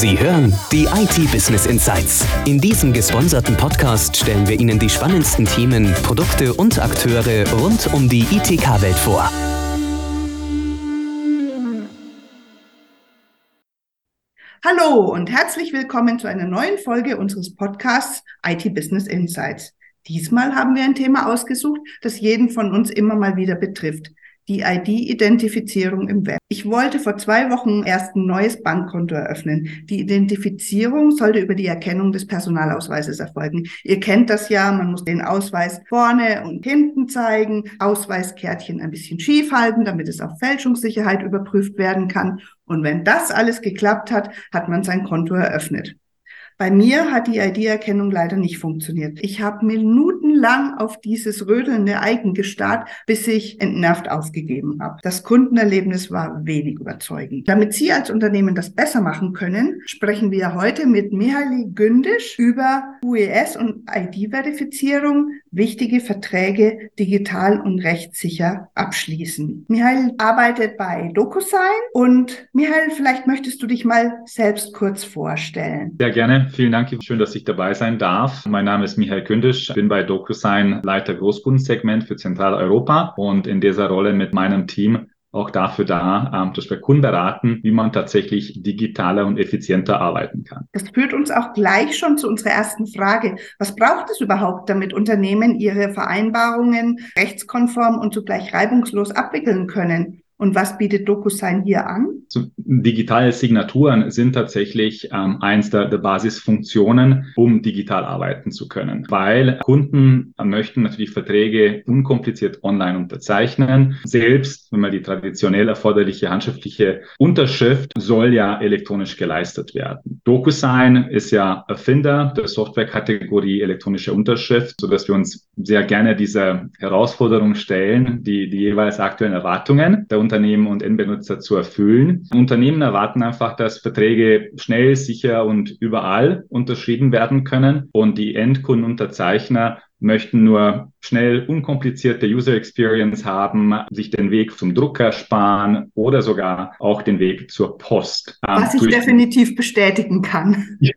Sie hören die IT Business Insights. In diesem gesponserten Podcast stellen wir Ihnen die spannendsten Themen, Produkte und Akteure rund um die ITK-Welt vor. Hallo und herzlich willkommen zu einer neuen Folge unseres Podcasts IT Business Insights. Diesmal haben wir ein Thema ausgesucht, das jeden von uns immer mal wieder betrifft, die ID-Identifizierung im Web. Ich wollte vor zwei Wochen erst ein neues Bankkonto eröffnen. Die Identifizierung sollte über die Erkennung des Personalausweises erfolgen. Ihr kennt das ja, man muss den Ausweis vorne und hinten zeigen, Ausweiskärtchen ein bisschen schief halten, damit es auf Fälschungssicherheit überprüft werden kann. Und wenn das alles geklappt hat, hat man sein Konto eröffnet. Bei mir hat die ID-Erkennung leider nicht funktioniert. Ich habe minutenlang auf dieses rödelnde Icon gestarrt, bis ich entnervt aufgegeben habe. Das Kundenerlebnis war wenig überzeugend. Damit Sie als Unternehmen das besser machen können, sprechen wir heute mit Mihaly Gündisch über UES und ID-Verifizierung, wichtige Verträge digital und rechtssicher abschließen. Mihail arbeitet bei DocuSign und Mihail, vielleicht möchtest du dich mal selbst kurz vorstellen. Sehr gerne. Vielen Dank. Schön, dass ich dabei sein darf. Mein Name ist Michael Kündisch. bin bei DocuSign Leiter Großkundensegment für Zentraleuropa und in dieser Rolle mit meinem Team auch dafür da, ähm, dass wir Kunden beraten, wie man tatsächlich digitaler und effizienter arbeiten kann. Das führt uns auch gleich schon zu unserer ersten Frage. Was braucht es überhaupt, damit Unternehmen ihre Vereinbarungen rechtskonform und zugleich reibungslos abwickeln können? Und was bietet DocuSign hier an? So, digitale Signaturen sind tatsächlich ähm, eins der, der, Basisfunktionen, um digital arbeiten zu können. Weil Kunden möchten natürlich Verträge unkompliziert online unterzeichnen. Selbst wenn man die traditionell erforderliche handschriftliche Unterschrift soll ja elektronisch geleistet werden. DocuSign ist ja Erfinder der Softwarekategorie elektronische Unterschrift, so dass wir uns sehr gerne dieser Herausforderung stellen, die, die jeweils aktuellen Erwartungen der Unternehmen und Endbenutzer zu erfüllen. Unternehmen erwarten einfach, dass Verträge schnell, sicher und überall unterschrieben werden können und die Endkundenunterzeichner möchten nur schnell unkomplizierte User Experience haben, sich den Weg zum Drucker sparen oder sogar auch den Weg zur Post. Was ich definitiv bestätigen kann. Ja.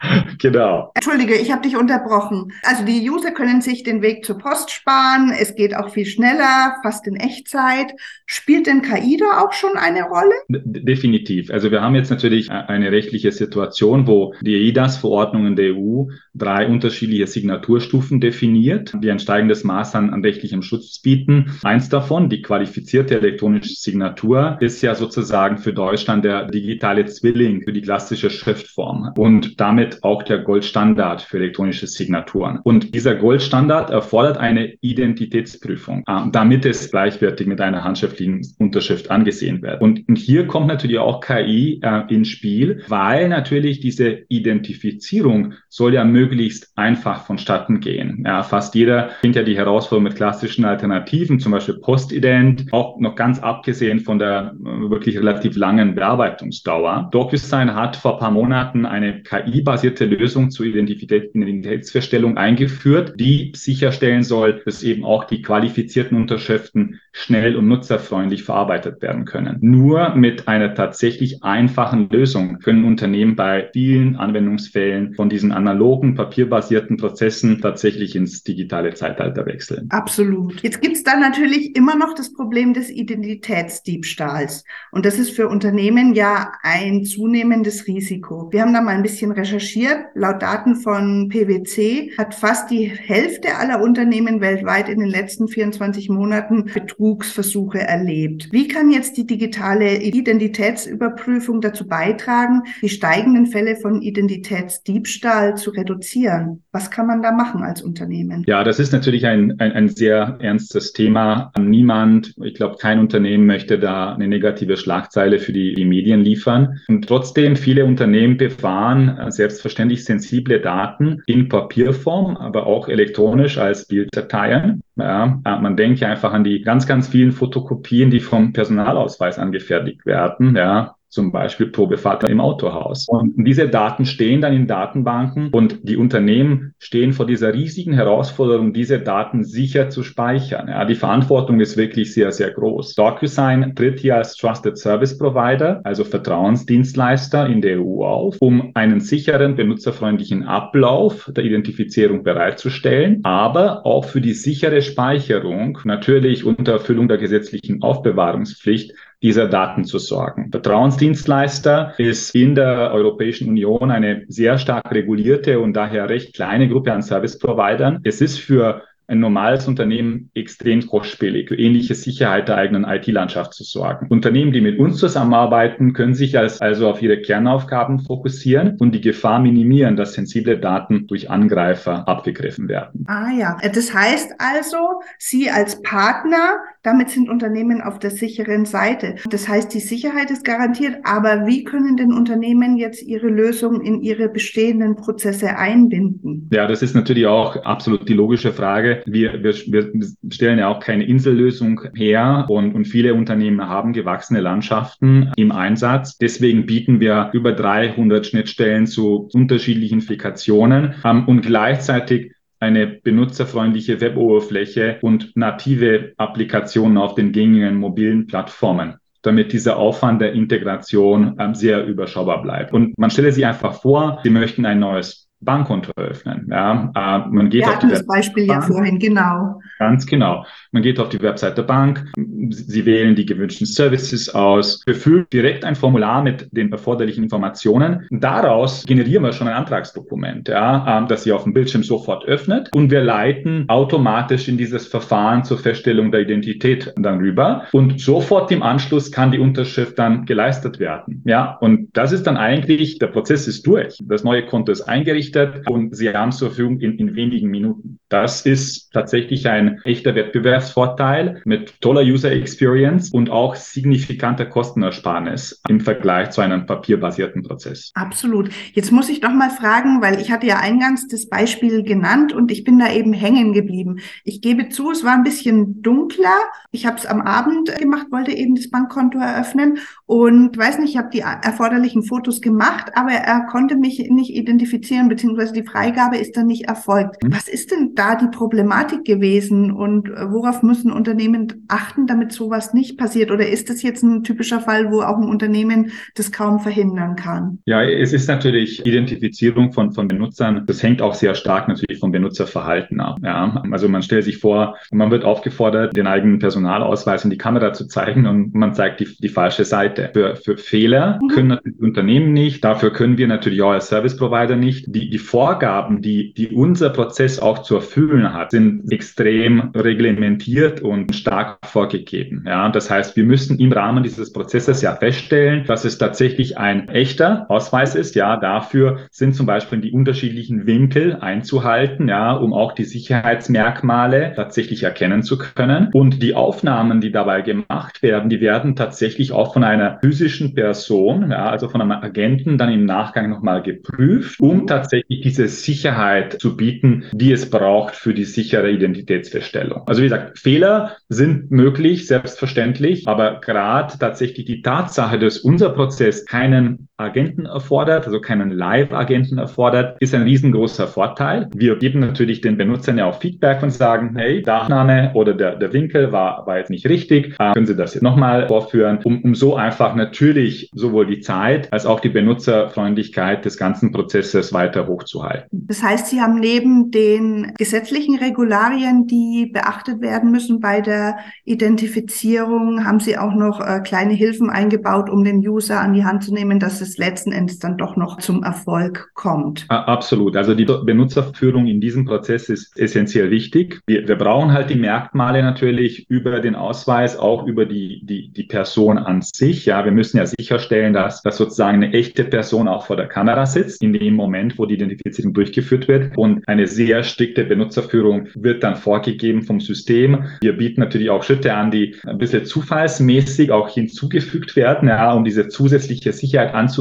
genau. Entschuldige, ich habe dich unterbrochen. Also die User können sich den Weg zur Post sparen. Es geht auch viel schneller, fast in Echtzeit. Spielt denn KI da auch schon eine Rolle? Definitiv. Also wir haben jetzt natürlich eine rechtliche Situation, wo die EIDAS-Verordnungen der EU drei unterschiedliche Signaturstufen definiert, die ein steigendes Maß an, an rechtlichem Schutz bieten. Eins davon, die qualifizierte elektronische Signatur, ist ja sozusagen für Deutschland der digitale Zwilling für die klassische Schriftform und damit auch der Goldstandard für elektronische Signaturen. Und dieser Goldstandard erfordert eine Identitätsprüfung, äh, damit es gleichwertig mit einer handschriftlichen Unterschrift angesehen wird. Und, und hier kommt natürlich auch KI äh, ins Spiel, weil natürlich diese Identifizierung soll ja möglichst einfach vonstatten gehen. Ja, fast jeder kennt ja die Herausforderung mit klassischen Alternativen, zum Beispiel Postident, auch noch ganz abgesehen von der äh, wirklich relativ langen Bearbeitungsdauer. DocuSign hat vor ein paar Monaten eine KI-basierte Lösung zur Identität, Identitätsfeststellung eingeführt, die sicherstellen soll, dass eben auch die qualifizierten Unterschriften schnell und nutzerfreundlich verarbeitet werden können. Nur mit einer tatsächlich einfachen Lösung können Unternehmen bei vielen Anwendungsfällen von diesen analogen, papierbasierten Prozessen tatsächlich ins digitale Zeitalter wechseln. Absolut. Jetzt gibt es dann natürlich immer noch das Problem des Identitätsdiebstahls. Und das ist für Unternehmen ja ein zunehmendes Risiko. Wir haben da mal ein bisschen recherchiert. Laut Daten von PwC hat fast die Hälfte aller Unternehmen weltweit in den letzten 24 Monaten Betrugsversuche erlebt. Wie kann jetzt die digitale Identitätsüberprüfung dazu beitragen, die steigenden Fälle von Identitätsdiebstahl zu reduzieren? Was kann man da machen als Unternehmen? Ja, das ist natürlich ein, ein, ein sehr ernstes Thema. Niemand, ich glaube, kein Unternehmen möchte da eine negative Schlagzeile für die, die Medien liefern. Und trotzdem, viele Unternehmen bewahren äh, selbstverständlich sensible Daten in Papierform, aber auch elektronisch als Bilddateien. Ja, äh, man denkt einfach an die ganz, ganz vielen Fotokopien, die vom Personalausweis angefertigt werden. Ja, zum Beispiel Probefahrt im Autohaus. Und diese Daten stehen dann in Datenbanken und die Unternehmen stehen vor dieser riesigen Herausforderung, diese Daten sicher zu speichern. Ja, die Verantwortung ist wirklich sehr, sehr groß. DocuSign tritt hier als Trusted Service Provider, also Vertrauensdienstleister in der EU auf, um einen sicheren, benutzerfreundlichen Ablauf der Identifizierung bereitzustellen, aber auch für die sichere Speicherung, natürlich unter Erfüllung der gesetzlichen Aufbewahrungspflicht, dieser Daten zu sorgen. Vertrauensdienstleister ist in der Europäischen Union eine sehr stark regulierte und daher recht kleine Gruppe an Service-Providern. Es ist für ein normales Unternehmen extrem kostspielig, für ähnliche Sicherheit der eigenen IT-Landschaft zu sorgen. Unternehmen, die mit uns zusammenarbeiten, können sich als, also auf ihre Kernaufgaben fokussieren und die Gefahr minimieren, dass sensible Daten durch Angreifer abgegriffen werden. Ah ja, das heißt also, Sie als Partner, damit sind Unternehmen auf der sicheren Seite. Das heißt, die Sicherheit ist garantiert, aber wie können denn Unternehmen jetzt ihre Lösung in ihre bestehenden Prozesse einbinden? Ja, das ist natürlich auch absolut die logische Frage wir, wir, wir stellen ja auch keine Insellösung her und, und viele Unternehmen haben gewachsene Landschaften im Einsatz. Deswegen bieten wir über 300 Schnittstellen zu unterschiedlichen Applikationen ähm, und gleichzeitig eine benutzerfreundliche Weboberfläche und native Applikationen auf den gängigen mobilen Plattformen damit dieser Aufwand der Integration ähm, sehr überschaubar bleibt. Und man stelle sich einfach vor, Sie möchten ein neues Bankkonto öffnen. Ja, äh, man geht Wir auf die das Beispiel Bank. ja vorhin, genau. Ganz genau. Man geht auf die Website der Bank, Sie wählen die gewünschten Services aus, befüllen direkt ein Formular mit den erforderlichen Informationen. Daraus generieren wir schon ein Antragsdokument, ja, ähm, das Sie auf dem Bildschirm sofort öffnet und wir leiten automatisch in dieses Verfahren zur Feststellung der Identität dann rüber und sofort im Anschluss kann die Unterschrift dann geleistet werden. Ja, und das ist dann eigentlich, der Prozess ist durch. Das neue Konto ist eingerichtet gerichtet und sie haben zur Verfügung in, in wenigen Minuten. Das ist tatsächlich ein echter Wettbewerbsvorteil mit toller User Experience und auch signifikanter Kostenersparnis im Vergleich zu einem papierbasierten Prozess. Absolut. Jetzt muss ich doch mal fragen, weil ich hatte ja eingangs das Beispiel genannt und ich bin da eben hängen geblieben. Ich gebe zu, es war ein bisschen dunkler. Ich habe es am Abend gemacht, wollte eben das Bankkonto eröffnen und weiß nicht, ich habe die erforderlichen Fotos gemacht, aber er konnte mich nicht identifizieren beziehungsweise die Freigabe ist dann nicht erfolgt. Mhm. Was ist denn da die Problematik gewesen und äh, worauf müssen Unternehmen achten, damit sowas nicht passiert? Oder ist das jetzt ein typischer Fall, wo auch ein Unternehmen das kaum verhindern kann? Ja, es ist natürlich Identifizierung von, von Benutzern. Das hängt auch sehr stark natürlich vom Benutzerverhalten ab. Ja, also man stellt sich vor, man wird aufgefordert, den eigenen Personalausweis in die Kamera zu zeigen und man zeigt die, die falsche Seite. Für, für Fehler mhm. können natürlich Unternehmen nicht. Dafür können wir natürlich auch als Service Provider nicht. Die die, Vorgaben, die, die unser Prozess auch zu erfüllen hat, sind extrem reglementiert und stark vorgegeben. Ja, das heißt, wir müssen im Rahmen dieses Prozesses ja feststellen, dass es tatsächlich ein echter Ausweis ist. Ja, dafür sind zum Beispiel die unterschiedlichen Winkel einzuhalten, ja, um auch die Sicherheitsmerkmale tatsächlich erkennen zu können. Und die Aufnahmen, die dabei gemacht werden, die werden tatsächlich auch von einer physischen Person, ja, also von einem Agenten dann im Nachgang nochmal geprüft, um tatsächlich tatsächlich diese Sicherheit zu bieten, die es braucht für die sichere Identitätsfeststellung. Also wie gesagt, Fehler sind möglich, selbstverständlich, aber gerade tatsächlich die Tatsache, dass unser Prozess keinen Agenten erfordert, also keinen Live-Agenten erfordert, ist ein riesengroßer Vorteil. Wir geben natürlich den Benutzern ja auch Feedback und sagen, hey, der Name oder der, der Winkel war, war jetzt nicht richtig, äh, können Sie das jetzt nochmal vorführen, um, um so einfach natürlich sowohl die Zeit als auch die Benutzerfreundlichkeit des ganzen Prozesses weiter hochzuhalten. Das heißt, Sie haben neben den gesetzlichen Regularien, die beachtet werden müssen bei der Identifizierung, haben Sie auch noch äh, kleine Hilfen eingebaut, um den User an die Hand zu nehmen, dass es letzten Endes dann doch noch zum Erfolg kommt. Absolut. Also die Benutzerführung in diesem Prozess ist essentiell wichtig. Wir, wir brauchen halt die Merkmale natürlich über den Ausweis, auch über die, die, die Person an sich. Ja, wir müssen ja sicherstellen, dass, dass sozusagen eine echte Person auch vor der Kamera sitzt, in dem Moment, wo die Identifizierung durchgeführt wird. Und eine sehr strikte Benutzerführung wird dann vorgegeben vom System. Wir bieten natürlich auch Schritte an, die ein bisschen zufallsmäßig auch hinzugefügt werden, ja, um diese zusätzliche Sicherheit anzubieten,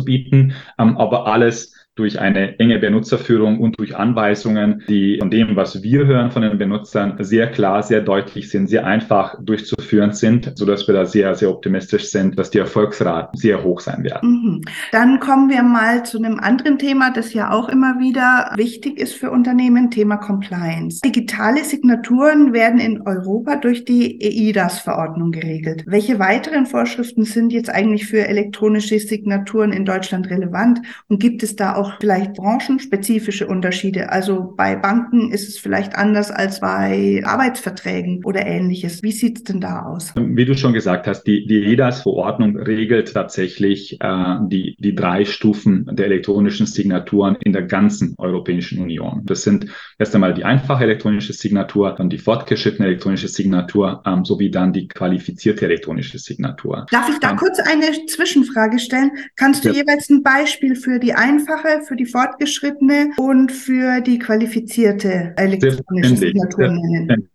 ähm, aber alles durch eine enge Benutzerführung und durch Anweisungen, die von dem, was wir hören von den Benutzern, sehr klar, sehr deutlich sind, sehr einfach durchzuführen sind, so dass wir da sehr, sehr optimistisch sind, dass die Erfolgsraten sehr hoch sein werden. Mhm. Dann kommen wir mal zu einem anderen Thema, das ja auch immer wieder wichtig ist für Unternehmen, Thema Compliance. Digitale Signaturen werden in Europa durch die EIDAS-Verordnung geregelt. Welche weiteren Vorschriften sind jetzt eigentlich für elektronische Signaturen in Deutschland relevant? Und gibt es da auch vielleicht branchenspezifische Unterschiede? Also bei Banken ist es vielleicht anders als bei Arbeitsverträgen oder ähnliches. Wie sieht es denn da aus? Wie du schon gesagt hast, die, die EIDAS-Verordnung regelt tatsächlich äh, die, die drei Stufen der elektronischen Signaturen in der ganzen Europäischen Union. Das sind erst einmal die einfache elektronische Signatur, dann die fortgeschrittene elektronische Signatur ähm, sowie dann die qualifizierte elektronische Signatur. Darf ich da ähm, kurz eine Zwischenfrage stellen? Kannst du ja. jeweils ein Beispiel für die einfache, für die fortgeschrittene und für die qualifizierte elektronische Signatur nennen?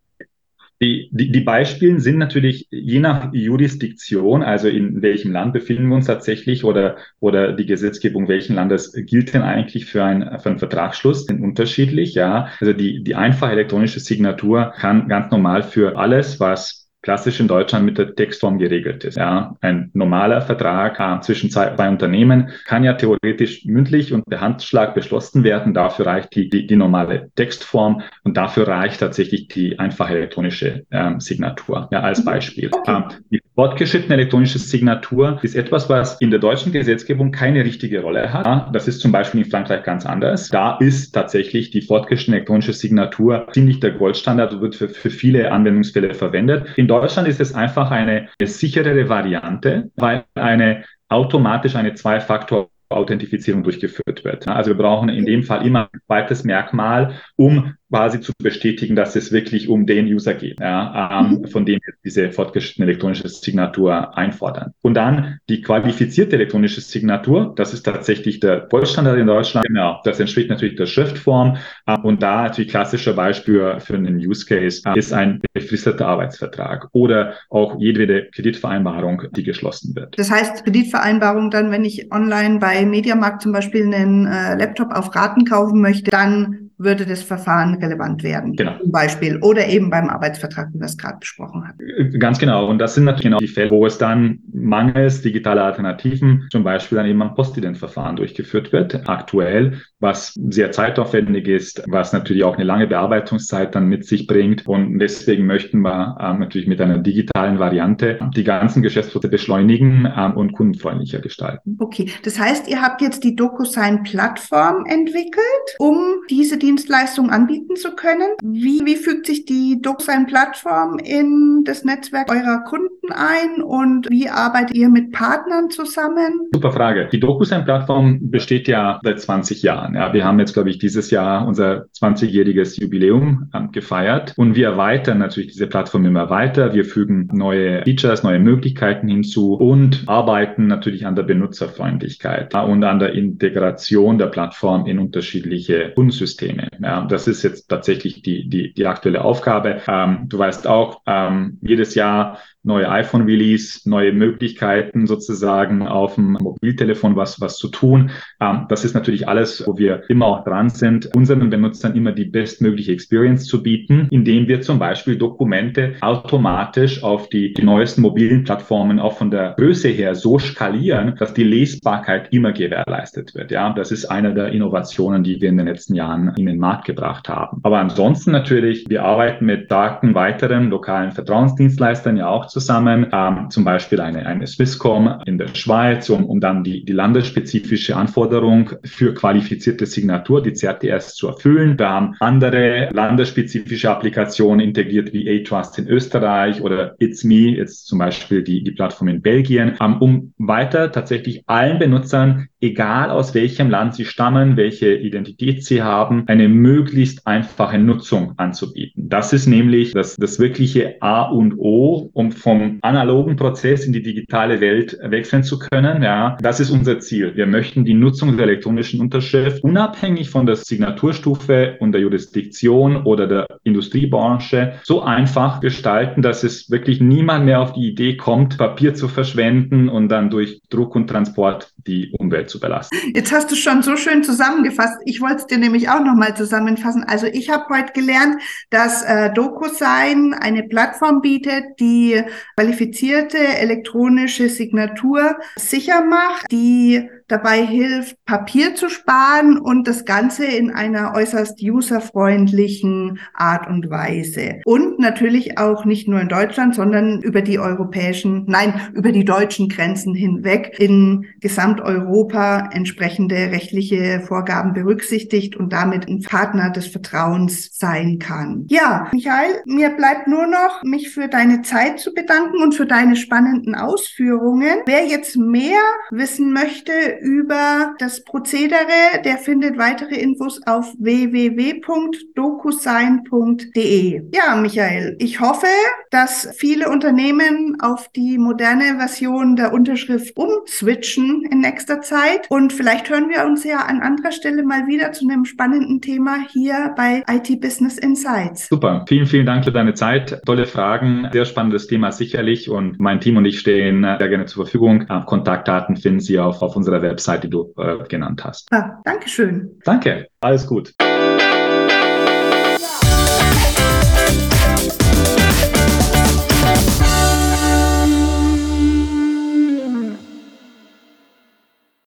Die, die, die Beispiele sind natürlich je nach Jurisdiktion, also in welchem Land befinden wir uns tatsächlich oder, oder die Gesetzgebung welchen Landes gilt denn eigentlich für, ein, für einen Vertragsschluss, sind unterschiedlich, ja. Also die, die einfache elektronische Signatur kann ganz normal für alles, was klassisch in Deutschland mit der Textform geregelt ist. Ja, ein normaler Vertrag äh, zwischen zwei, zwei, Unternehmen kann ja theoretisch mündlich und per Handschlag beschlossen werden. Dafür reicht die, die, die normale Textform und dafür reicht tatsächlich die einfache elektronische ähm, Signatur. Ja, als mhm. Beispiel. Okay. Ähm, die fortgeschrittene elektronische Signatur ist etwas, was in der deutschen Gesetzgebung keine richtige Rolle hat. Ja, das ist zum Beispiel in Frankreich ganz anders. Da ist tatsächlich die fortgeschrittene elektronische Signatur ziemlich der Goldstandard und wird für, für viele Anwendungsfälle verwendet. In Deutschland ist es einfach eine, sicherere Variante, weil eine automatisch eine Zwei-Faktor Authentifizierung durchgeführt wird. Also wir brauchen in dem Fall immer ein zweites Merkmal, um quasi zu bestätigen, dass es wirklich um den User geht, ja, ähm, mhm. von dem wir diese fortgeschrittene elektronische Signatur einfordern. Und dann die qualifizierte elektronische Signatur, das ist tatsächlich der Goldstandard in Deutschland. Genau, das entspricht natürlich der Schriftform. Äh, und da natürlich klassische Beispiel für einen Use Case äh, ist ein befristeter Arbeitsvertrag oder auch jedwede Kreditvereinbarung, die geschlossen wird. Das heißt, Kreditvereinbarung dann, wenn ich online bei Mediamarkt zum Beispiel einen äh, Laptop auf Raten kaufen möchte, dann würde das Verfahren relevant werden. Genau. Zum Beispiel. Oder eben beim Arbeitsvertrag, wie wir es gerade besprochen haben. Ganz genau. Und das sind natürlich genau die Fälle, wo es dann mangels digitaler Alternativen, zum Beispiel dann eben am Postident-Verfahren durchgeführt wird. Aktuell, was sehr zeitaufwendig ist, was natürlich auch eine lange Bearbeitungszeit dann mit sich bringt. Und deswegen möchten wir ähm, natürlich mit einer digitalen Variante die ganzen Geschäftsprozesse beschleunigen ähm, und kundenfreundlicher gestalten. Okay. Das heißt, ihr habt jetzt die DocuSign-Plattform entwickelt, um diese Dienstleistung anbieten zu können. Wie, wie fügt sich die DocSign-Plattform in das Netzwerk eurer Kunden ein und wie arbeitet ihr mit Partnern zusammen? Super Frage. Die DocuSign-Plattform besteht ja seit 20 Jahren. Ja, wir haben jetzt, glaube ich, dieses Jahr unser 20-jähriges Jubiläum ähm, gefeiert und wir erweitern natürlich diese Plattform immer weiter. Wir fügen neue Features, neue Möglichkeiten hinzu und arbeiten natürlich an der Benutzerfreundlichkeit und an der Integration der Plattform in unterschiedliche Kundensysteme. Systeme. Ja, das ist jetzt tatsächlich die, die, die aktuelle Aufgabe. Ähm, du weißt auch, ähm, jedes Jahr neue iPhone-Release, neue Möglichkeiten sozusagen auf dem Mobiltelefon was, was zu tun. Ähm, das ist natürlich alles, wo wir immer auch dran sind, unseren Benutzern immer die bestmögliche Experience zu bieten, indem wir zum Beispiel Dokumente automatisch auf die, die neuesten mobilen Plattformen auch von der Größe her so skalieren, dass die Lesbarkeit immer gewährleistet wird. Ja, das ist eine der Innovationen, die wir in den letzten Jahren in den Markt gebracht haben. Aber ansonsten natürlich, wir arbeiten mit starken weiteren lokalen Vertrauensdienstleistern ja auch zusammen, ähm, zum Beispiel eine, eine Swisscom in der Schweiz, um, um dann die, die landesspezifische Anforderung für qualifizierte Signatur, die CRTS, zu erfüllen. Wir haben andere landesspezifische Applikationen integriert wie A-Trust in Österreich oder It's Me, jetzt zum Beispiel die, die Plattform in Belgien, ähm, um weiter tatsächlich allen Benutzern, egal aus welchem Land sie stammen, welche Identität sie haben, eine möglichst einfache Nutzung anzubieten. Das ist nämlich das, das wirkliche A und O, um vom analogen Prozess in die digitale Welt wechseln zu können. Ja, das ist unser Ziel. Wir möchten die Nutzung der elektronischen Unterschrift unabhängig von der Signaturstufe und der Jurisdiktion oder der Industriebranche so einfach gestalten, dass es wirklich niemand mehr auf die Idee kommt, Papier zu verschwenden und dann durch Druck und Transport die Umwelt zu belasten. Jetzt hast du schon so schön zusammengefasst. Ich wollte es dir nämlich auch nochmal zusammenfassen. Also ich habe heute gelernt, dass äh, DocuSign eine Plattform bietet, die qualifizierte elektronische Signatur sicher macht, die dabei hilft, Papier zu sparen und das Ganze in einer äußerst userfreundlichen Art und Weise. Und natürlich auch nicht nur in Deutschland, sondern über die europäischen, nein, über die deutschen Grenzen hinweg in Gesamteuropa entsprechende rechtliche Vorgaben berücksichtigt und damit ein Partner des Vertrauens sein kann. Ja, Michael, mir bleibt nur noch, mich für deine Zeit zu bedanken und für deine spannenden Ausführungen. Wer jetzt mehr wissen möchte über das Prozedere. Der findet weitere Infos auf www.docusign.de. Ja, Michael, ich hoffe, dass viele Unternehmen auf die moderne Version der Unterschrift umswitchen in nächster Zeit. Und vielleicht hören wir uns ja an anderer Stelle mal wieder zu einem spannenden Thema hier bei IT Business Insights. Super. Vielen, vielen Dank für deine Zeit. Tolle Fragen. Sehr spannendes Thema sicherlich. Und mein Team und ich stehen sehr gerne zur Verfügung. Kontaktdaten finden Sie auf, auf unserer Website, die du äh, genannt hast. Ah, Dankeschön. Danke, alles gut.